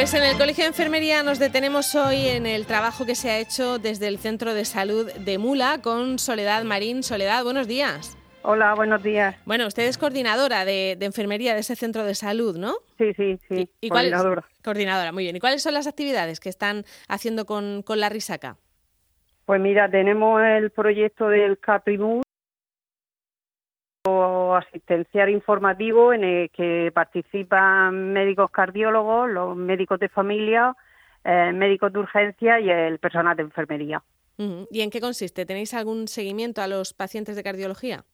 Pues en el Colegio de Enfermería nos detenemos hoy en el trabajo que se ha hecho desde el Centro de Salud de Mula con Soledad Marín. Soledad, buenos días. Hola, buenos días. Bueno, usted es coordinadora de, enfermería de ese centro de salud, ¿no? Sí, sí, sí. ¿Y, coordinadora. coordinadora, muy bien. ¿Y cuáles son las actividades que están haciendo con, la risaca? Pues mira, tenemos el proyecto del CAPRIMUS asistencial informativo en el que participan médicos cardiólogos, los médicos de familia, eh, médicos de urgencia y el personal de enfermería. ¿Y en qué consiste? ¿Tenéis algún seguimiento a los pacientes de cardiología?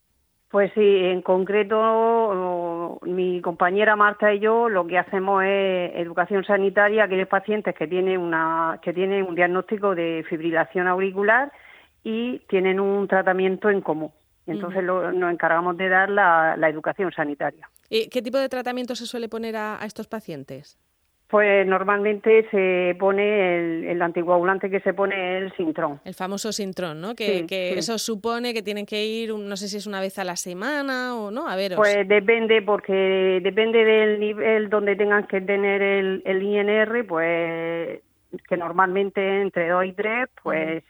Pues sí, en concreto mi compañera Marta y yo lo que hacemos es educación sanitaria a aquellos pacientes que tienen una que tienen un diagnóstico de fibrilación auricular y tienen un tratamiento en común. Entonces nos encargamos de dar la, educación sanitaria. ¿Y qué tipo de tratamiento se suele poner a estos pacientes? Pues normalmente se pone el, anticoagulante que se pone el Sintrón. El famoso Sintrón, ¿no? Que, eso supone que tienen que ir, no sé si es una vez a la semana o no, a ver. Pues depende, porque depende del nivel donde tengan que tener el, el INR, pues que normalmente entre dos y tres, pues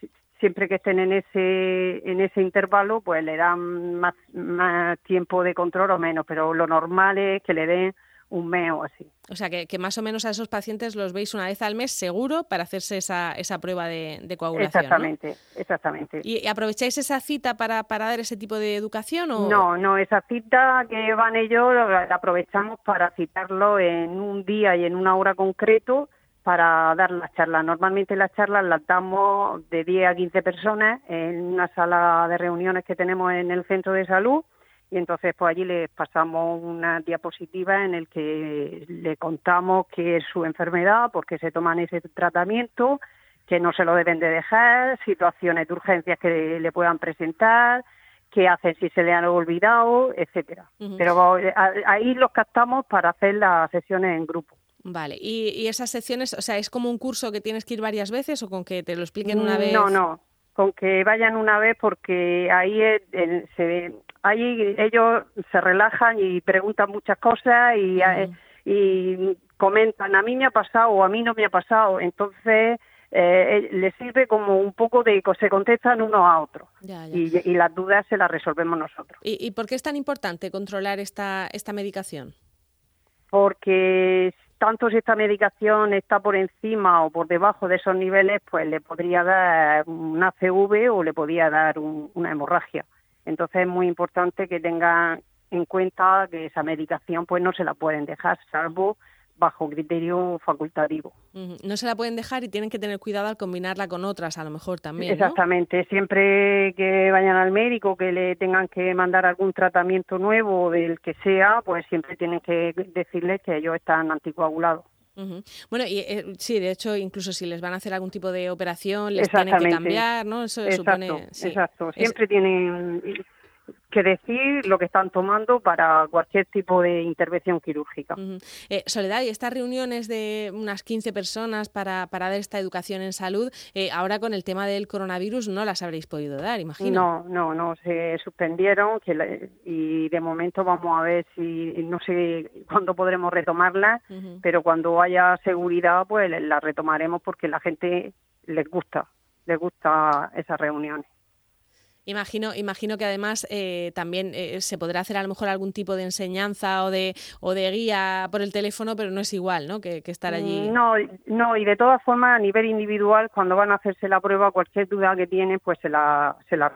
siempre que estén en ese en ese intervalo, pues le dan más, más tiempo de control o menos, pero lo normal es que le den un mes o así. O sea, que, más o menos a esos pacientes los veis una vez al mes seguro para hacerse esa, esa prueba de, coagulación. Exactamente, exactamente. ¿Y aprovecháis esa cita para, para dar ese tipo de educación? O... No, no, esa cita que van ellos la aprovechamos para citarlo en un día y en una hora concreto para dar las charlas. Normalmente las charlas las damos de 10 a 15 personas en una sala de reuniones que tenemos en el centro de salud y entonces pues allí les pasamos una diapositiva en el que le contamos qué es su enfermedad, por qué se toman ese tratamiento, que no se lo deben de dejar, situaciones de urgencias que le puedan presentar, qué hacen si se le han olvidado, etcétera. Pero eh, ahí los captamos para hacer las sesiones en grupo. Vale, ¿Y, ¿Y, esas secciones, o sea, es como un curso que tienes que ir varias veces o con que te lo expliquen una vez? No, no, con que vayan una vez porque ahí se, ahí ellos se relajan y preguntan muchas cosas y, y comentan a mí me ha pasado o a mí no me ha pasado entonces eh, les sirve como un poco de que se contestan uno a otro Y, y, las dudas se las resolvemos nosotros. ¿Y, ¿Y por qué es tan importante controlar esta, esta medicación? Porque tanto si esta medicación está por encima o por debajo de esos niveles, pues le podría dar una CV o le podría dar una hemorragia. Entonces es muy importante que tengan en cuenta que esa medicación pues no se la pueden dejar, salvo bajo criterio facultativo. No se la pueden dejar y tienen que tener cuidado al combinarla con otras, a lo mejor también. Exactamente. Siempre que vayan al médico, que le tengan que mandar algún tratamiento nuevo del que sea, pues siempre tienen que decirles que ellos están anticoagulados. Bueno, y eh, sí, de hecho, incluso si les van a hacer algún tipo de operación, les tienen que cambiar, ¿no? Eso supone. Exacto. Siempre tienen que decir lo que están tomando para cualquier tipo de intervención quirúrgica. Eh, Soledad, y estas reuniones de unas 15 personas para, para dar esta educación en salud, eh, ahora con el tema del coronavirus no las habréis podido dar, imagino. No, no, no, se suspendieron que y de momento vamos a ver si, no sé cuándo podremos retomarlas, pero cuando haya seguridad pues las retomaremos porque la gente les gusta, les gusta esas reuniones. Imagino, imagino que además eh, también eh, se podrá hacer a lo mejor algún tipo de enseñanza o de, o de guía por el teléfono, pero no es igual, ¿no? Que, estar allí. No, no, y de todas formas a nivel individual, cuando van a hacerse la prueba, cualquier duda que tienen, pues se la, se la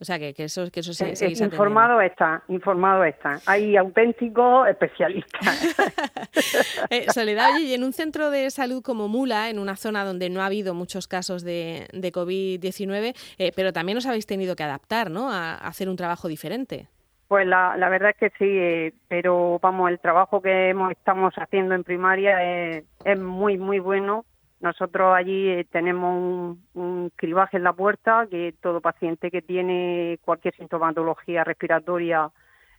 o sea, que, que eso, que eso se, eh, Informado está, informado está. Hay auténticos especialistas. eh, Soledad, oye, y en un centro de salud como Mula, en una zona donde no ha habido muchos casos de, de COVID-19, eh, pero también os habéis tenido que adaptar, ¿no?, a, hacer un trabajo diferente. Pues la, la verdad es que sí, eh, pero vamos, el trabajo que hemos, estamos haciendo en primaria es, es muy, muy bueno nosotros allí eh, tenemos un, cribaje en la puerta que todo paciente que tiene cualquier sintomatología respiratoria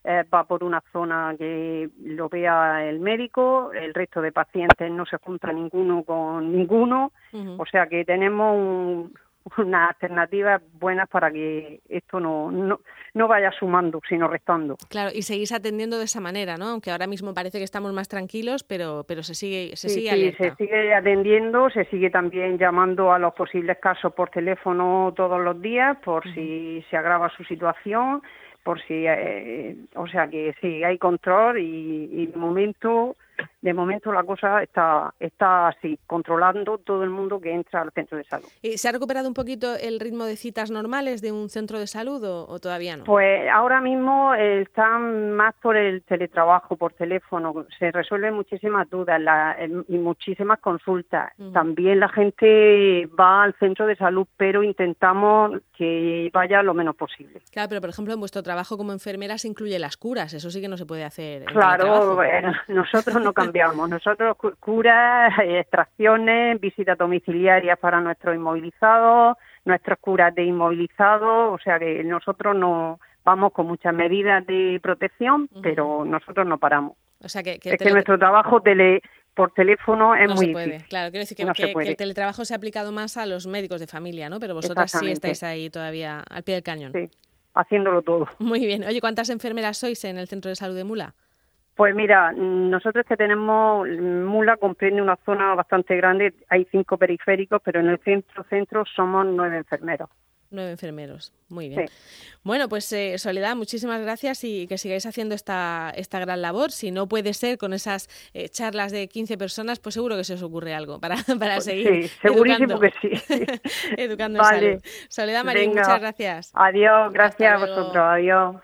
eh, va por una zona que lo vea el médico, el resto de pacientes no se junta ninguno con ninguno, o sea que tenemos unas alternativas buenas para que esto no, no, no vaya sumando, sino restando. Claro, y seguís atendiendo de esa manera, ¿no? Aunque ahora mismo parece que estamos más tranquilos, pero, pero se sigue, se sigue sí, se sigue atendiendo, se sigue también llamando a los posibles casos por teléfono todos los días, por si se agrava su situación, por si, eh, o sea que sí, hay control y, y de momento de momento la cosa está, está así, controlando todo el mundo que entra al centro de salud. ¿Y ¿Se ha recuperado un poquito el ritmo de citas normales de un centro de salud o, todavía no? Pues ahora mismo están más por el teletrabajo, por teléfono. Se resuelven muchísimas dudas y muchísimas consultas. También la gente va al centro de salud, pero intentamos que vaya lo menos posible. Claro, pero por ejemplo en vuestro trabajo como enfermera se incluye las curas. Eso sí que no se puede hacer. claro, bueno, nosotros no cambiamos. Nosotros curas, extracciones, visitas domiciliarias para nuestros inmovilizados, nuestras curas de inmovilizados, o sea que nosotros no vamos con muchas medidas de protección, pero nosotros no paramos. O sea que, es que nuestro trabajo tele, por teléfono es muy difícil. Claro, quiero decir que, el teletrabajo se ha aplicado más a los médicos de familia, ¿no? Pero vosotras sí estáis ahí todavía al pie del cañón. Sí, haciéndolo todo. Muy bien. Oye, ¿cuántas enfermeras sois en el centro de salud de Mula? Pues mira, nosotros que tenemos, Mula comprende una zona bastante grande, hay cinco periféricos, pero en el centro-centro somos nueve enfermeros. Nueve enfermeros, muy bien. Bueno, pues eh, Soledad, muchísimas gracias y que sigáis haciendo esta, esta gran labor. Si no puede ser con esas eh, charlas de 15 personas, pues seguro que se os ocurre algo para, para seguir. Sí, segurísimo que sí. educando en salud. Soledad Marín, muchas gracias. Adiós, gracias a vosotros, adiós.